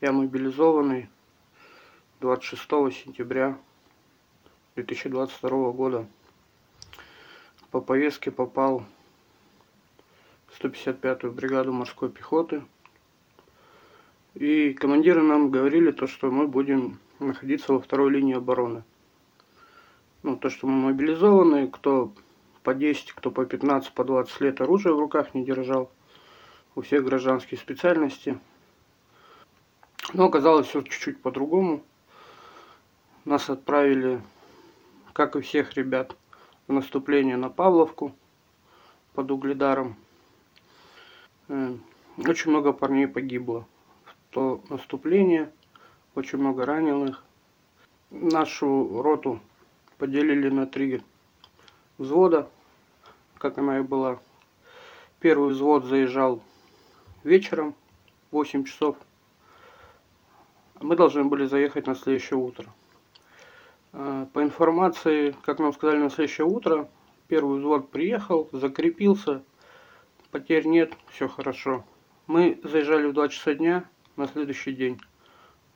Я мобилизованный 26 сентября 2022 года. По повестке попал в 155-ю бригаду морской пехоты. И командиры нам говорили то, что мы будем находиться во второй линии обороны. Ну, то, что мы мобилизованы, кто по 10, кто по 15, по 20 лет оружие в руках не держал. У всех гражданские специальности. Но оказалось все чуть-чуть по-другому. Нас отправили, как и всех ребят, в наступление на Павловку под Угледаром. Э, очень много парней погибло в то наступление, очень много раненых. Нашу роту поделили на три взвода, как она и была. Первый взвод заезжал вечером, 8 часов. Мы должны были заехать на следующее утро. А, по информации, как нам сказали на следующее утро, первый взвод приехал, закрепился, потерь нет, все хорошо. Мы заезжали в 2 часа дня на следующий день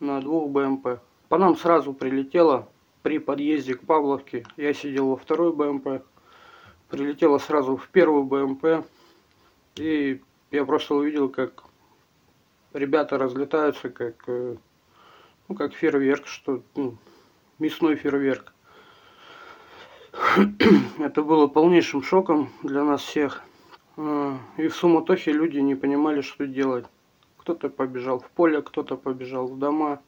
на двух БМП. По нам сразу прилетело при подъезде к Павловке. Я сидел во второй БМП, прилетела сразу в первую БМП. И я просто увидел, как ребята разлетаются, как, э, ну, как фейерверк, что ну, мясной фейерверк. Это было полнейшим шоком для нас всех. Э, и в суматохе люди не понимали, что делать. Кто-то побежал в поле, кто-то побежал в дома.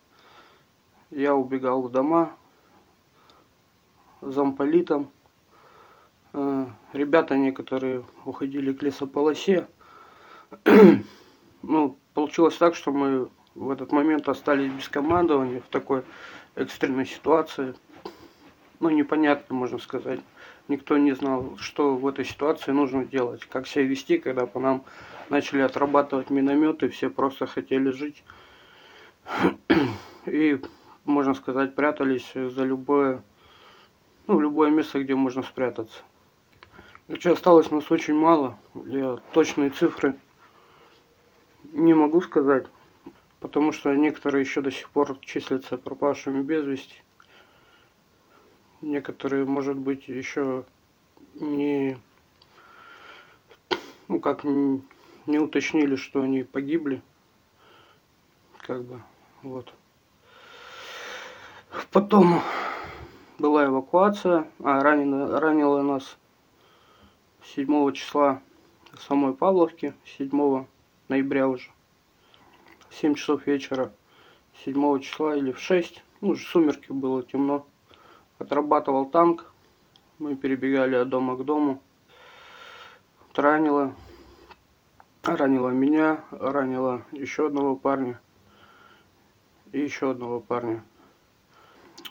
Я убегал в дома замполитом. Э, ребята некоторые уходили к лесополосе. ну, получилось так, что мы в этот момент остались без командования в такой экстренной ситуации. Ну, непонятно, можно сказать. Никто не знал, что в этой ситуации нужно делать, как себя вести, когда по нам начали отрабатывать минометы, все просто хотели жить. И, можно сказать, прятались за любое, ну, любое место, где можно спрятаться. Еще осталось нас очень мало. Я точные цифры не могу сказать, потому что некоторые еще до сих пор числятся пропавшими без вести. Некоторые, может быть, еще не, ну как, не, не уточнили, что они погибли. Как бы, вот. Потом была эвакуация, а ранено, ранило нас 7 числа самой Павловке, 7 ноября уже, в 7 часов вечера, 7 числа или в 6, ну, уже сумерки было темно, отрабатывал танк, мы перебегали от дома к дому, ранило, ранило меня, ранило еще одного парня. И еще одного парня.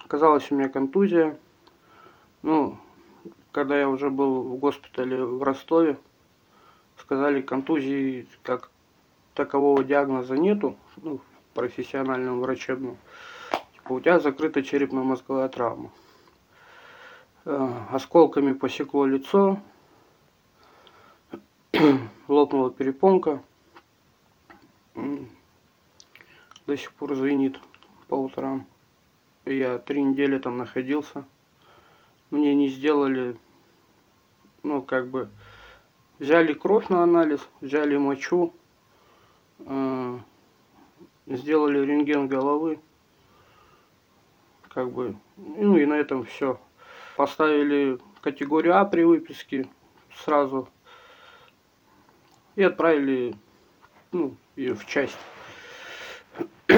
Оказалось у меня контузия, ну, когда я уже был в госпитале в Ростове, сказали, контузии как такового диагноза нету, ну, профессионального врачебного. Типа, у тебя закрыта черепно-мозговая травма. Э, осколками посекло лицо, лопнула перепонка, до сих пор звенит по утрам. Я три недели там находился. Мне не сделали ну, как бы, взяли кровь на анализ, взяли мочу, сделали рентген головы, как бы, ну и на этом все. Поставили категорию А при выписке сразу и отправили ну, ее в часть.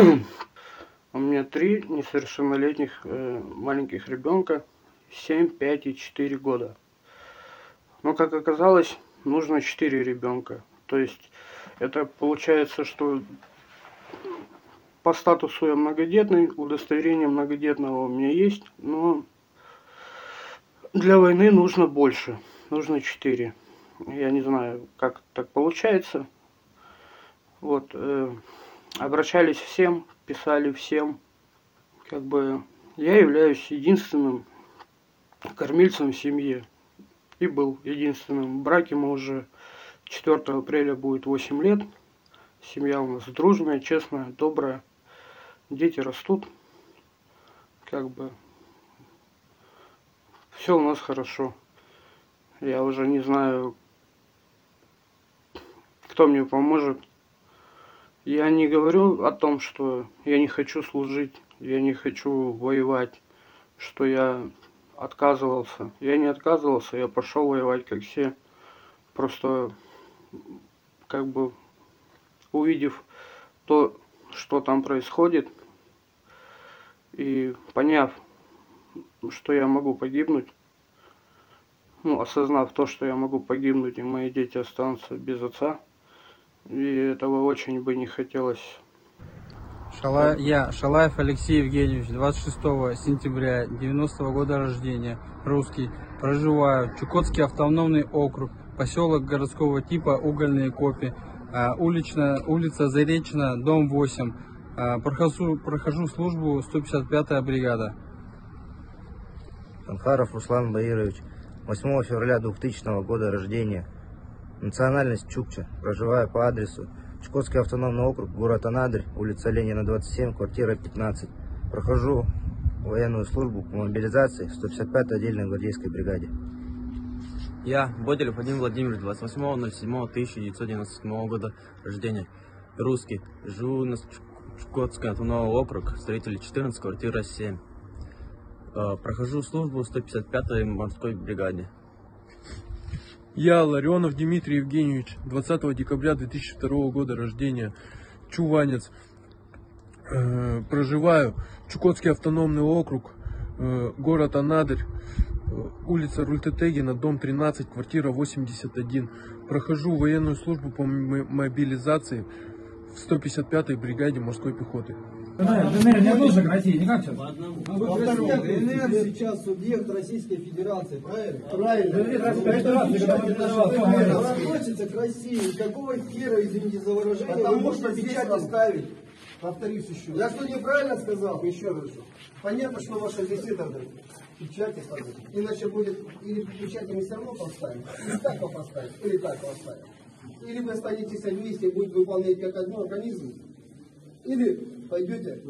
У меня три несовершеннолетних э, маленьких ребенка, 7, 5 и 4 года. Но, как оказалось, нужно 4 ребенка. То есть, это получается, что по статусу я многодетный, удостоверение многодетного у меня есть, но для войны нужно больше, нужно 4. Я не знаю, как так получается. Вот, э, обращались всем, писали всем. Как бы я являюсь единственным кормильцем в семье и был единственным в браке. Мы уже 4 апреля будет 8 лет. Семья у нас дружная, честная, добрая. дети растут, как бы все у нас хорошо. Я уже не знаю, кто мне поможет. Я не говорю о том, что я не хочу служить, я не хочу воевать, что я отказывался. Я не отказывался, я пошел воевать, как все. Просто, как бы, увидев то, что там происходит, и поняв, что я могу погибнуть, ну, осознав то, что я могу погибнуть, и мои дети останутся без отца, и этого очень бы не хотелось. Шала... Я, Шалаев Алексей Евгеньевич, 26 сентября 90 -го года рождения, русский, проживаю, Чукотский автономный округ, поселок городского типа Угольные Копи, а, уличная, улица Заречная, дом 8, а, прохожу, прохожу службу 155-я бригада. Анхаров Руслан Баирович, 8 февраля 2000 года рождения, национальность Чукча, проживаю по адресу Чукотский автономный округ, город Анадырь, улица Ленина, 27, квартира 15. Прохожу военную службу по мобилизации в 155-й отдельной гвардейской бригаде. Я, Боделев Владимир Владимирович, 28.07.1997 года рождения, русский, живу на Чукотский автономный округ, строитель 14, квартира 7. Э, Прохожу службу в 155-й морской бригаде. Я, Ларионов Дмитрий Евгеньевич, 20 декабря 2002 года рождения, чуванец. Э, проживаю Чукотский автономный округ, э, город Анадырь, улица Рультетегина, дом 13, квартира 81. Прохожу военную службу по мобилизации в 155-й бригаде морской пехоты. ДНР не к России, никак сейчас? Во-вторых, ДНР сейчас субъект Российской Федерации, правильно? Правильно. Это относится к России. Какого хера, извините за выражение, Потому что печать оставить? Повторюсь еще. Я что, неправильно сказал? Еще раз. Понятно, что ваша это, печати ставить. Иначе будет, или печати мы все равно поставим, или так его или так его. Или вы останетесь вместе и будете выполнять как один организм, или пойдете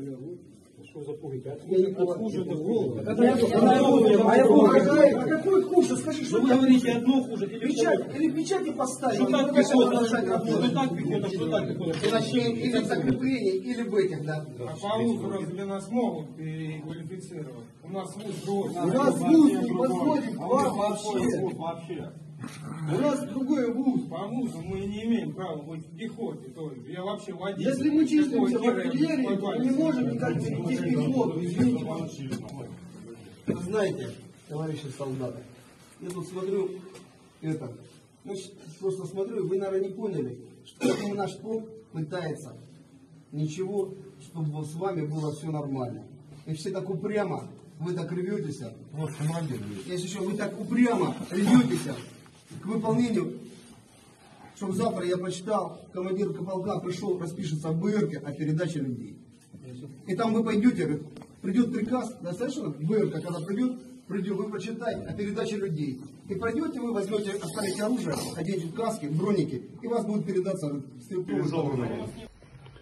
я не подхуже это в голову. А я Уважаемый, а какой хуже? Скажи, что Вы говорите одно хуже. Печать, или печати поставить, Что или так пехота? продолжать Что так пехота? Что так пехота? Или в закреплении, или в этих, да. А по вузу разве нас могут переквалифицировать? У нас вуз другой. У нас вуз не подходит вам вообще. У нас другой вуз. По вузу мы не имеем права быть в пехоте тоже. Я вообще водитель. Если мы числимся в я артиллерии, то не можем никак идти в пехоту, извините, пожалуйста. Вы знаете, товарищи солдаты, я тут смотрю, это, ну, просто смотрю, вы, наверное, не поняли, что наш полк пытается ничего, чтобы с вами было все нормально. И все так упрямо, вы так рветесь, вот, если еще вы так упрямо рветесь выполнению, чтобы завтра я почитал, командир полка пришел, распишется в БРК о передаче людей. И там вы пойдете, придет приказ, достаточно, БРК, когда придет, придет, вы прочитаете о передаче людей. И пройдете, вы возьмете, оставите оружие, оденете каски, броники, и вас будет передаться Мобилизованные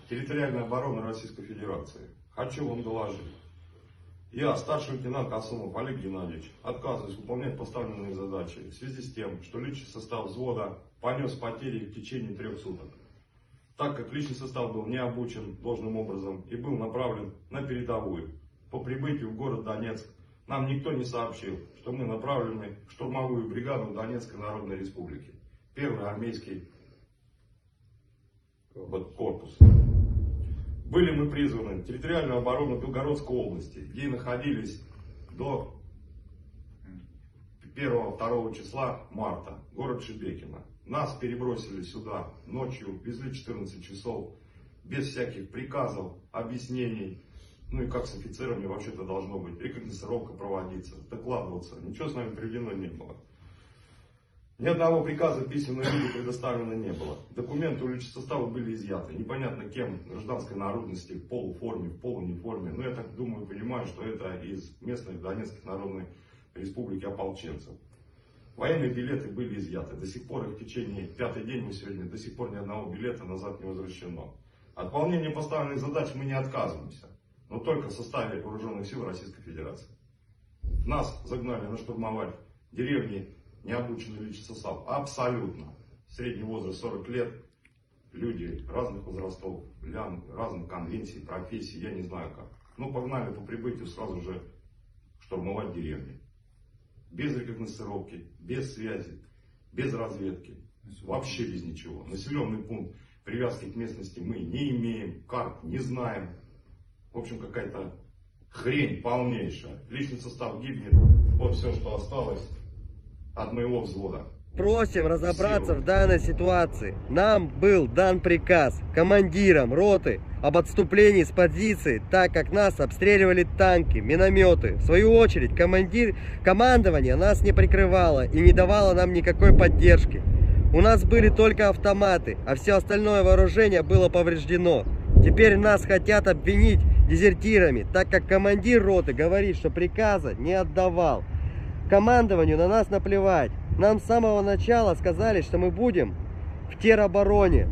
территориальной обороны Российской Федерации. Хочу вам доложить. Я, старший лейтенант Косумов Олег Геннадьевич, отказываюсь выполнять поставленные задачи в связи с тем, что личный состав взвода понес потери в течение трех суток. Так как личный состав был не обучен должным образом и был направлен на передовую. По прибытию в город Донецк нам никто не сообщил, что мы направлены в штурмовую бригаду Донецкой Народной Республики. Первый армейский корпус. Были мы призваны в территориальную оборону Белгородской области, где находились до 1-2 числа марта, город Шебекино. Нас перебросили сюда ночью, везли 14 часов, без всяких приказов, объяснений. Ну и как с офицерами вообще-то должно быть, рекогносцировка проводиться, докладываться. Ничего с нами приведено не было. Ни одного приказа в письменном предоставлено не было. Документы у состава были изъяты. Непонятно кем, гражданской народности, в полуформе, в полуниформе. Но я так думаю, понимаю, что это из местных Донецких Народной Республики ополченцев. Военные билеты были изъяты. До сих пор их в течение, пятый день мы сегодня, до сих пор ни одного билета назад не возвращено. От выполнения поставленных задач мы не отказываемся. но только в составе вооруженных сил Российской Федерации. Нас загнали на штурмовать деревни, необученный личный состав, абсолютно. Средний возраст 40 лет, люди разных возрастов, разных конвенций, профессий, я не знаю как. Ну, погнали по прибытию сразу же штурмовать деревни. Без рекогносцировки, без связи, без разведки. Вообще без ничего. Населенный пункт привязки к местности мы не имеем, карт не знаем. В общем, какая-то хрень полнейшая. Личный состав гибнет. Вот все, что осталось от моего взвода. Просим разобраться в данной ситуации. Нам был дан приказ командирам роты об отступлении с позиции, так как нас обстреливали танки, минометы. В свою очередь, командир, командование нас не прикрывало и не давало нам никакой поддержки. У нас были только автоматы, а все остальное вооружение было повреждено. Теперь нас хотят обвинить дезертирами, так как командир роты говорит, что приказа не отдавал. Командованию на нас наплевать. Нам с самого начала сказали, что мы будем в теробороне,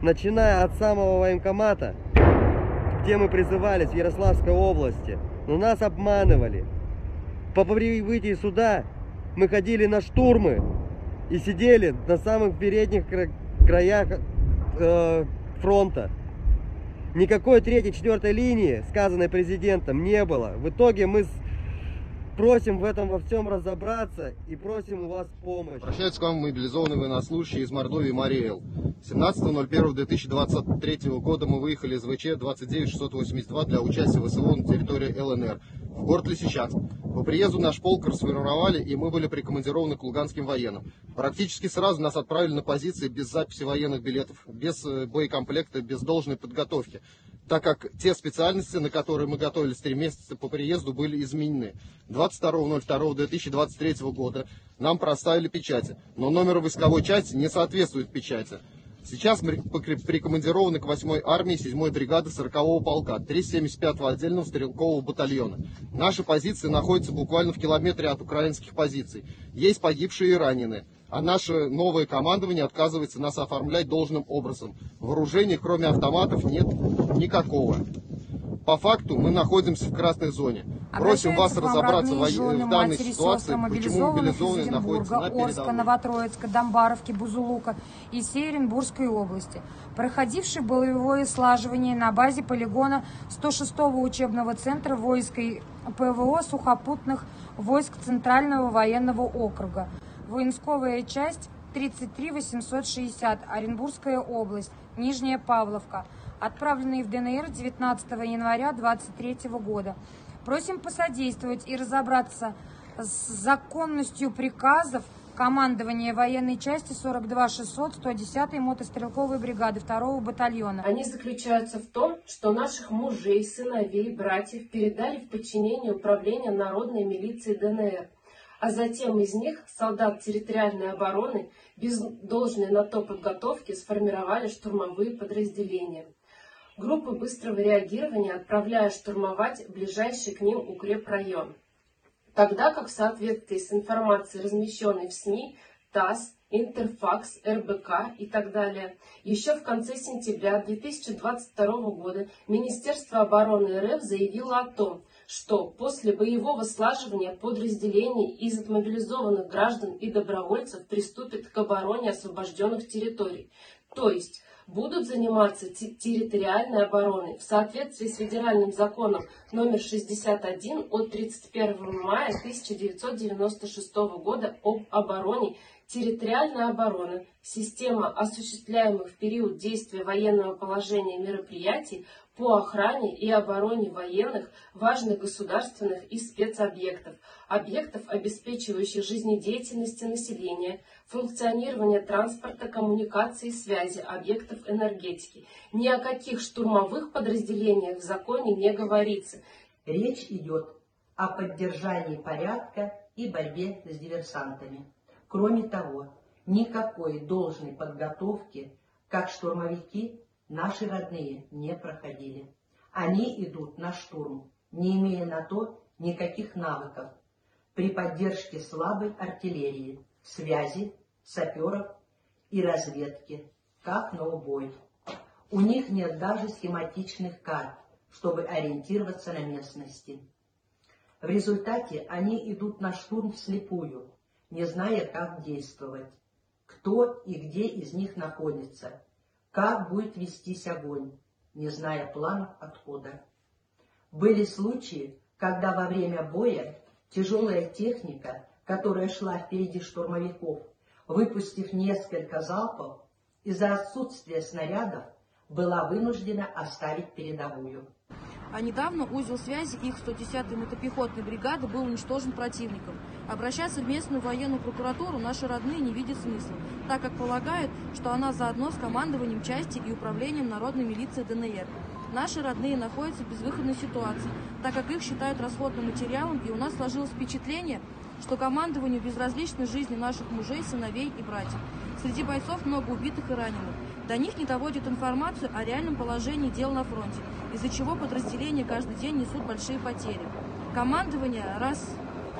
начиная от самого военкомата, где мы призывались в Ярославской области. Но нас обманывали. По прибытии суда мы ходили на штурмы и сидели на самых передних краях э, фронта. Никакой третьей, четвертой линии, сказанной президентом, не было. В итоге мы Просим в этом во всем разобраться и просим у вас помощь. Обращаются к вам мобилизованные военнослужащие из Мордовии Мариэл. 17.01.2023 года мы выехали из ВЧ 29682 для участия в СВО на территории ЛНР в город Лисичанск. По приезду наш полк расформировали, и мы были прикомандированы к луганским военным. Практически сразу нас отправили на позиции без записи военных билетов, без э, боекомплекта, без должной подготовки, так как те специальности, на которые мы готовились три месяца по приезду, были изменены. 22.02.2023 года нам проставили печати, но номер войсковой части не соответствует печати. Сейчас мы прикомандированы к 8-й армии 7-й бригады 40-го полка 375-го отдельного стрелкового батальона. Наши позиции находятся буквально в километре от украинских позиций. Есть погибшие и раненые. А наше новое командование отказывается нас оформлять должным образом. Вооружений, кроме автоматов, нет никакого. По факту мы находимся в красной зоне. Просим вас разобраться в, в данной ситуации, почему мобилизованные находятся на передовой. Орска, Новотроицка, Домбаровки, Бузулука и Северинбургской области, проходивший боевое слаживание на базе полигона 106-го учебного центра войск и ПВО сухопутных войск Центрального военного округа. Воинсковая часть 33 860, Оренбургская область, Нижняя Павловка, отправленные в ДНР 19 января 2023 года. Просим посодействовать и разобраться с законностью приказов командования военной части 42 600 110 мотострелковой бригады 2 батальона. Они заключаются в том, что наших мужей, сыновей, братьев передали в подчинение управления народной милиции ДНР, а затем из них солдат территориальной обороны без должной на то подготовки сформировали штурмовые подразделения группы быстрого реагирования, отправляя штурмовать ближайший к ним укрепрайон. Тогда как в соответствии с информацией, размещенной в СМИ, ТАСС, Интерфакс, РБК и так далее. Еще в конце сентября 2022 года Министерство обороны РФ заявило о том, что после боевого слаживания подразделений из отмобилизованных граждан и добровольцев приступит к обороне освобожденных территорий. То есть будут заниматься территориальной обороной в соответствии с федеральным законом номер 61 от 31 мая 1996 года об обороне территориальной обороны, система осуществляемых в период действия военного положения мероприятий по охране и обороне военных, важных государственных и спецобъектов, объектов, обеспечивающих жизнедеятельность населения, функционирование транспорта, коммуникации связи, объектов энергетики. Ни о каких штурмовых подразделениях в законе не говорится. Речь идет о поддержании порядка и борьбе с диверсантами. Кроме того, никакой должной подготовки, как штурмовики, наши родные не проходили. Они идут на штурм, не имея на то никаких навыков, при поддержке слабой артиллерии, связи, саперов и разведки, как на убой. У них нет даже схематичных карт, чтобы ориентироваться на местности. В результате они идут на штурм вслепую, не зная, как действовать, кто и где из них находится, как будет вестись огонь, не зная планов отхода. Были случаи, когда во время боя тяжелая техника, которая шла впереди штурмовиков, выпустив несколько залпов, из-за отсутствия снарядов была вынуждена оставить передовую. А недавно узел связи их 110-й мотопехотной бригады был уничтожен противником. Обращаться в местную военную прокуратуру наши родные не видят смысла, так как полагают, что она заодно с командованием части и управлением народной милиции ДНР. Наши родные находятся в безвыходной ситуации, так как их считают расходным материалом, и у нас сложилось впечатление, что командованию безразличны жизни наших мужей, сыновей и братьев. Среди бойцов много убитых и раненых. До них не доводят информацию о реальном положении дел на фронте, из-за чего подразделения каждый день несут большие потери. Командование раз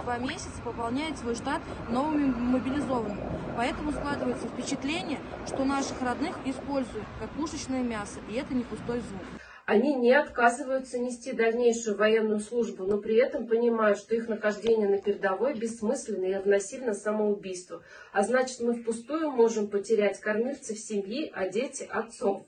в два месяца пополняет свой штат новыми мобилизованными. Поэтому складывается впечатление, что наших родных используют как пушечное мясо, и это не пустой звук. Они не отказываются нести дальнейшую военную службу, но при этом понимают, что их нахождение на передовой бессмысленно и равносильно самоубийству. А значит, мы впустую можем потерять кормильцев семьи, а дети – отцов.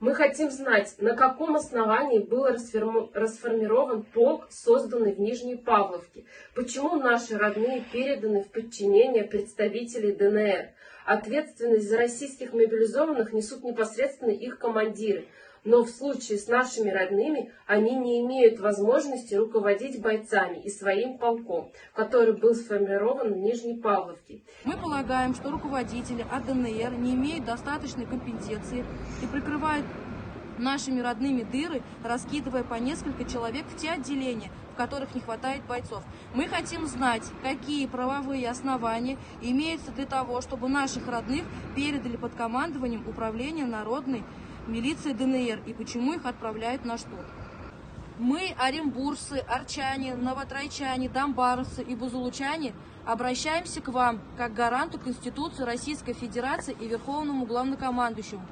Мы хотим знать, на каком основании был расформирован полк, созданный в Нижней Павловке. Почему наши родные переданы в подчинение представителей ДНР. Ответственность за российских мобилизованных несут непосредственно их командиры – но в случае с нашими родными они не имеют возможности руководить бойцами и своим полком, который был сформирован в Нижней Павловке. Мы полагаем, что руководители АДНР не имеют достаточной компетенции и прикрывают нашими родными дыры, раскидывая по несколько человек в те отделения, в которых не хватает бойцов. Мы хотим знать, какие правовые основания имеются для того, чтобы наших родных передали под командованием Управления народной милиции ДНР и почему их отправляют на штурм. Мы, оренбуржцы, арчане, новотрайчане, домбаровцы и бузулучане, обращаемся к вам как гаранту Конституции Российской Федерации и Верховному Главнокомандующему.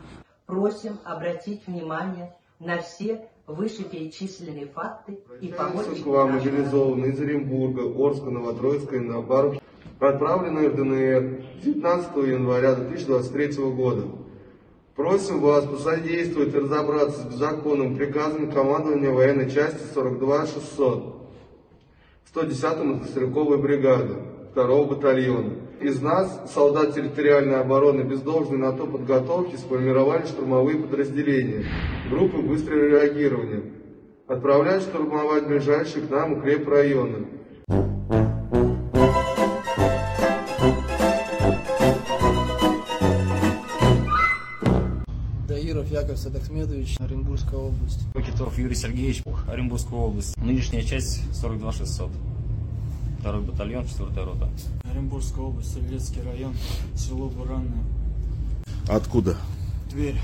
Просим обратить внимание на все вышеперечисленные факты и помочь... Москва, мобилизованные из Оренбурга, Орска, Новотроицка и Новобаров, отправленные в ДНР 19 января 2023 года. Просим вас посодействовать разобраться с беззаконным приказом командования военной части 42-600 110-й мотострелковой бригады 2 батальона. Из нас, солдат территориальной обороны, без должной на то подготовки, сформировали штурмовые подразделения, группы быстрого реагирования. Отправляют штурмовать ближайшие к нам укрепрайоны. Яков Садахмедович, Оренбургская область. Пакетов Юрий Сергеевич, Оренбургская область. Нынешняя часть 42600. Второй батальон, четвертая рота. Оренбургская область, Стрелецкий район, село Буранное. Откуда? Тверь.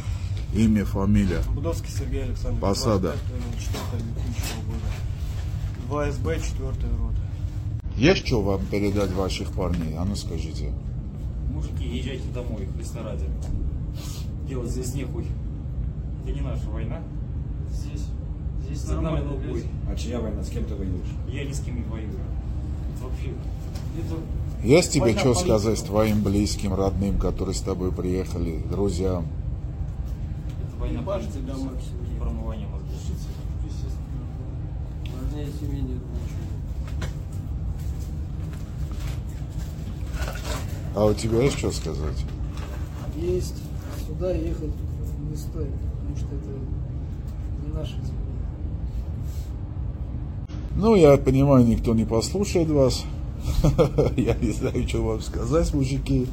Имя, фамилия? Будовский Сергей Александрович. Посада. 2 СБ, 4 рота. Есть что вам передать ваших парней? А ну скажите. Мужики, езжайте домой, Христа ради. Делать здесь нехуй. Это не наша война. Здесь. Здесь За нами бой. А чья война? С кем ты воюешь? Я ни с кем не воюю. Это вообще. Это Есть тебе война что сказать твоим близким, родным, которые с тобой приехали, друзьям? Это война политики. домой к семье. Промывание мозгов. Важнее семьи нет ничего. А у тебя есть что сказать? Есть. Сюда ехать не стоит, потому что это не наша земля. Ну, я понимаю, никто не послушает вас. Я не знаю, что вам сказать, мужики.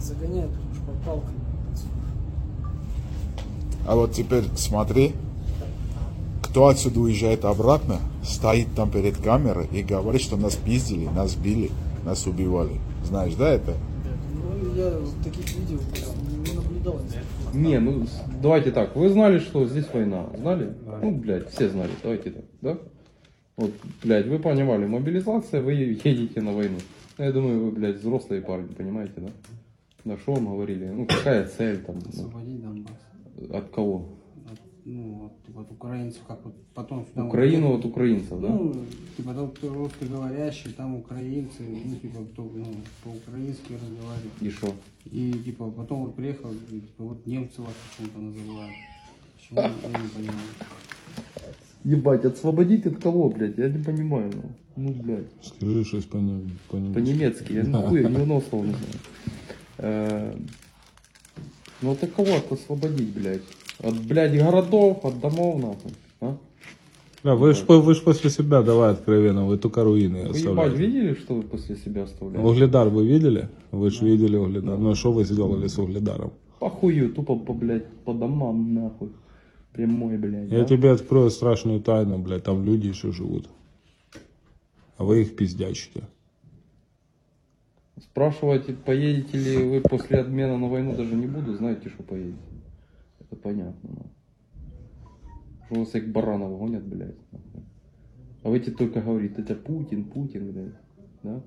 Загоняют уж по палкам. А вот теперь смотри, кто отсюда уезжает обратно, стоит там перед камерой и говорит, что нас пиздили, нас били, нас убивали. Знаешь, да, это? Ну, я таких видео не наблюдал. Не, ну давайте так. Вы знали, что здесь война? Знали? Ну, блядь, все знали. Давайте так, да? Вот, блядь, вы понимали, мобилизация, вы едете на войну. Я думаю, вы, блядь, взрослые парни, понимаете, да? Да что вам говорили? Ну, какая цель там? ну, Освободить Донбасс. от кого? От украинцев, как вот потом сюда... Украину вот- от украинцев, да? Ну, типа, там кто русскоговорящий, там украинцы, ну, типа, кто, ну, по-украински разговаривает. И что? И, типа, потом вот приехал, и, типа, вот немцы вас почему-то называют. Почему, я не понимаю. Ебать, освободить от кого, блядь? Я не понимаю. Ну, ну блядь. Скажи что по по По-немецки, я нихуя ни одного слова не знаю. Э, Ну от кого освободить, блядь? От, блядь, городов, от домов, нахуй. А? Да, вы ж, вы ж после себя, давай откровенно, вы только руины Вы ебать, оставляете. видели, что вы после себя оставляете? Угледар вы видели? Вы же видели Угледар. Ну а что вы сделали с Угледаром? Похую, тупо, по, блядь, по домам, нахуй. Прямой, блядь. Я да? тебе открою страшную тайну, блядь, там люди еще живут. А вы их пиздячите. Спрашиваете, поедете ли вы после обмена на войну, даже не буду, знаете, что поедете. Это понятно. ну. Что вас как баранов гонят, блядь. А вы эти только говорите, это Путин, Путин, блядь. Да?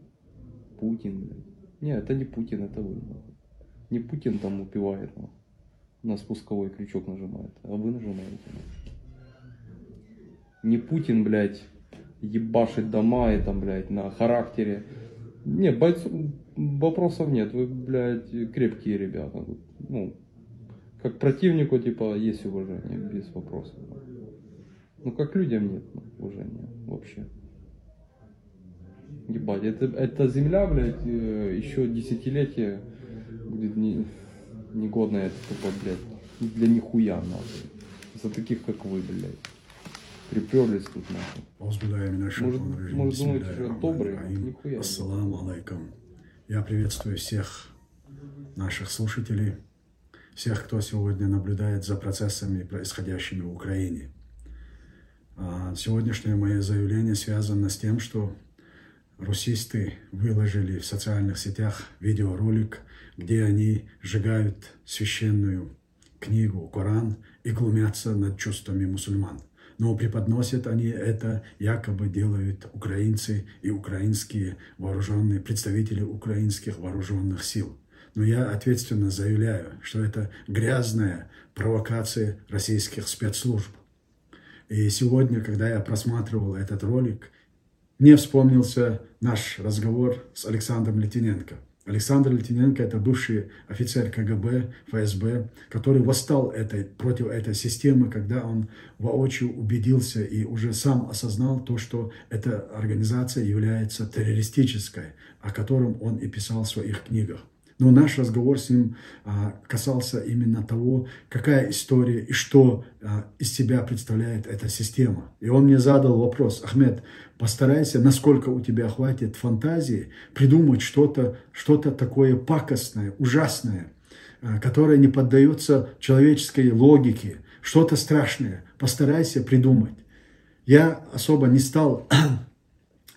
Путин, блядь. Не, это не Путин, это вы. Не Путин там упивает, нахуй. на спусковой крючок нажимает, а вы нажимаете. Не Путин, блядь, ебашит дома и там, блядь, на характере. Не, бойцов, вопросов нет, вы, блядь, крепкие ребята. Ну, как противнику, типа, есть уважение, без вопросов. Ну, как людям нет ну, уважения вообще. Ебать, это, эта земля, блядь, э, еще десятилетия будет не, негодная, это тупо, блядь, для нихуя, нахуй. За таких, как вы, блядь. Приперлись тут, нахуй. Может, может думаете, что добрый, нихуя. Ассаламу алейкум. Я приветствую всех наших слушателей, всех, кто сегодня наблюдает за процессами, происходящими в Украине. А, Сегодняшнее мое заявление связано с тем, что русисты выложили в социальных сетях видеоролик, где они сжигают священную книгу Коран и глумятся над чувствами мусульман. Но преподносят они это, якобы делают украинцы и украинские вооруженные, представители украинских вооруженных сил. Но я ответственно заявляю, что это грязная провокация российских спецслужб. И сегодня, когда я просматривал этот ролик, мне вспомнился наш разговор с Александром Литвиненко. Александр Литвиненко – это бывший офицер КГБ, ФСБ, который восстал этой, против этой системы, когда он воочию убедился и уже сам осознал то, что эта организация является террористической, о котором он и писал в своих книгах. Но наш разговор с ним а, касался именно того, какая история и что а, из себя представляет эта система. И он мне задал вопрос, Ахмед, постарайся, насколько у тебя хватит фантазии, придумать что-то что такое пакостное, ужасное, а, которое не поддается человеческой логике, что-то страшное. Постарайся придумать. Я особо не стал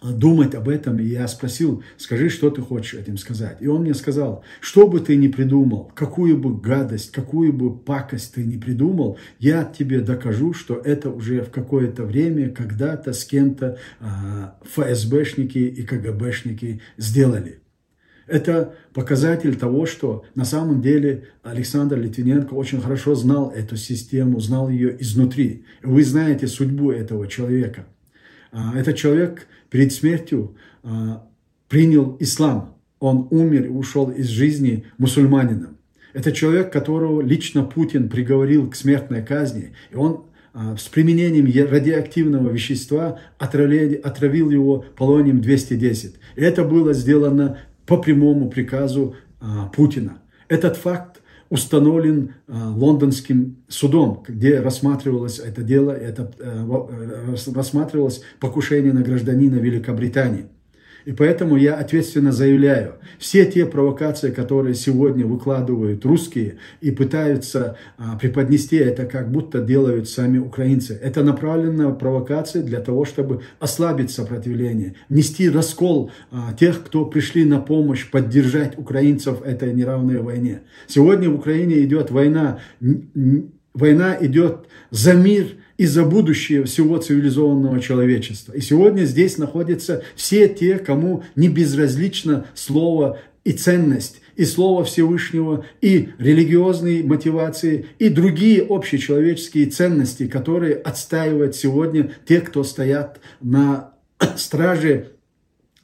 думать об этом, и я спросил, скажи, что ты хочешь этим сказать. И он мне сказал, что бы ты ни придумал, какую бы гадость, какую бы пакость ты ни придумал, я тебе докажу, что это уже в какое-то время, когда-то с кем-то а, ФСБшники и КГБшники сделали. Это показатель того, что на самом деле Александр Литвиненко очень хорошо знал эту систему, знал ее изнутри. Вы знаете судьбу этого человека. А, Этот человек перед смертью а, принял ислам. Он умер и ушел из жизни мусульманином. Это человек, которого лично Путин приговорил к смертной казни. И он а, с применением радиоактивного вещества отравил его полонием 210. И это было сделано по прямому приказу а, Путина. Этот факт установлен а, лондонским судом, где рассматривалось это дело, это э, э, рас- рассматривалось покушение на гражданина Великобритании. И поэтому я ответственно заявляю, все те провокации, которые сегодня выкладывают русские и пытаются а, преподнести это, как будто делают сами украинцы, это направленная провокация для того, чтобы ослабить сопротивление, нести раскол а, тех, кто пришли на помощь, поддержать украинцев этой неравной войне. Сегодня в Украине идет война, война идет за мир и за будущее всего цивилизованного человечества. И сегодня здесь находятся все те, кому не безразлично слово и ценность, и Слово Всевышнего, и религиозные мотивации, и другие общечеловеческие ценности, которые отстаивают сегодня те, кто стоят на страже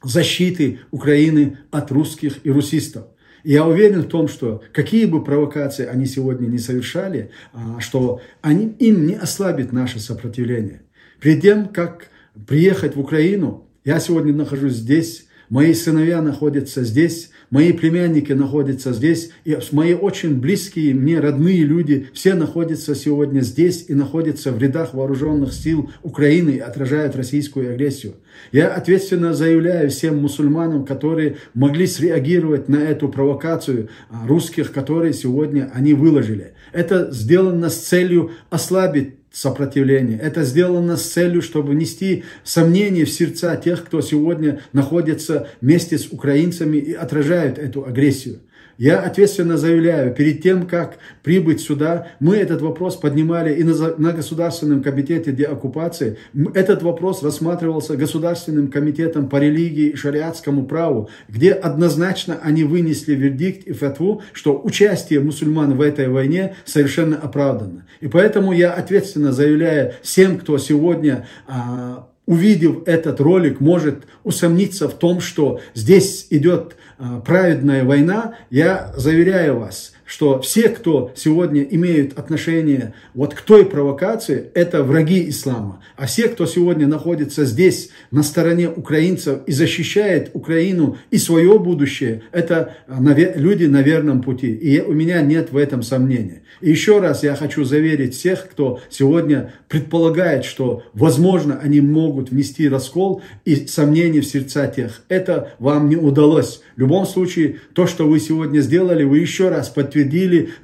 защиты Украины от русских и русистов. Я уверен в том, что какие бы провокации они сегодня не совершали, а, что они, им не ослабит наше сопротивление. Перед тем, как приехать в Украину, я сегодня нахожусь здесь, мои сыновья находятся здесь, мои племянники находятся здесь, и мои очень близкие мне родные люди, все находятся сегодня здесь и находятся в рядах вооруженных сил Украины и отражают российскую агрессию. Я ответственно заявляю всем мусульманам, которые могли среагировать на эту провокацию а, русских, которые сегодня они выложили. Это сделано с целью ослабить сопротивление. Это сделано с целью, чтобы внести сомнения в сердца тех, кто сегодня находится вместе с украинцами и отражает эту агрессию. Я ответственно заявляю, перед тем, как прибыть сюда, мы этот вопрос поднимали и на, Государственном комитете деоккупации. Этот вопрос рассматривался Государственным комитетом по религии и шариатскому праву, где однозначно они вынесли вердикт и фатву, что участие мусульман в этой войне совершенно оправдано. И поэтому я ответственно заявляю всем, кто сегодня а, увидев этот ролик, может усомниться в том, что здесь идет праведная война, я заверяю вас, что все, кто сегодня имеют отношение вот к той провокации, это враги ислама. А все, кто сегодня находится здесь на стороне украинцев и защищает Украину и свое будущее, это люди на верном пути. И у меня нет в этом сомнения. И еще раз я хочу заверить всех, кто сегодня предполагает, что возможно они могут внести раскол и сомнения в сердца тех. Это вам не удалось. В любом случае, то, что вы сегодня сделали, вы еще раз подтвердили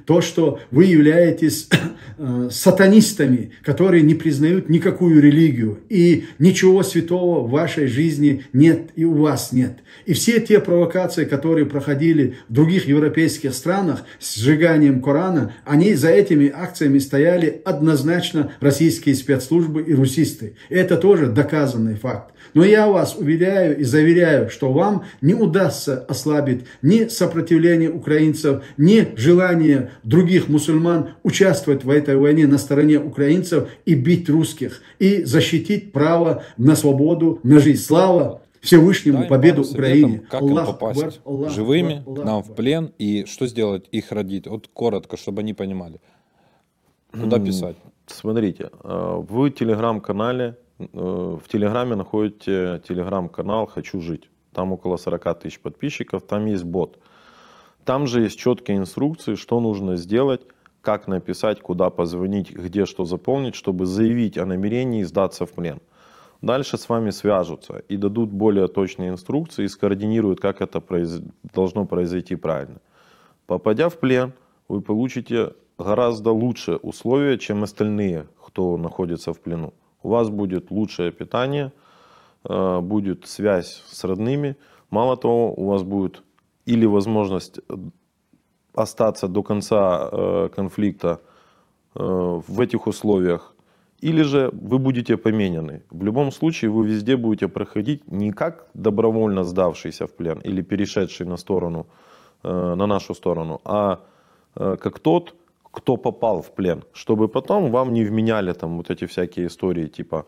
то, что вы являетесь э, сатанистами, которые не признают никакую религию. И ничего святого в вашей жизни нет и у вас нет. И все те провокации, которые проходили в других европейских странах с сжиганием Корана, они за этими акциями стояли однозначно российские спецслужбы и русисты. Это тоже доказанный факт. Но я вас уверяю и заверяю, что вам не удастся ослабить ни сопротивление украинцев, ни желание других мусульман участвовать в этой войне на стороне украинцев и бить русских, и защитить право на свободу, на жизнь. Слава Всевышнему Дай победу Украине. Как Аллах им попасть Акбар, Аллах живыми Акбар, к Аллах нам в плен и что сделать их родить? Вот коротко, чтобы они понимали. Куда писать? Смотрите, э, в телеграм-канале, э, в телеграме находите телеграм-канал «Хочу жить». Там около 40 тысяч подписчиков, там есть бот. Там же есть четкие инструкции, что нужно сделать, как написать, куда позвонить, где что заполнить, чтобы заявить о намерении сдаться в плен. Дальше с вами свяжутся и дадут более точные инструкции и скоординируют, как это произ- должно произойти правильно. Попадя в плен, вы получите гораздо лучшие условия, чем остальные, кто находится в плену. У вас будет лучшее питание, э, будет связь с родными. Мало того, у вас будет или возможность э, остаться до конца э, конфликта э, в этих условиях, или же вы будете поменены. В любом случае вы везде будете проходить не как добровольно сдавшийся в плен или перешедший на сторону, на нашу сторону, а как тот, кто попал в плен, чтобы потом вам не вменяли там вот эти всякие истории типа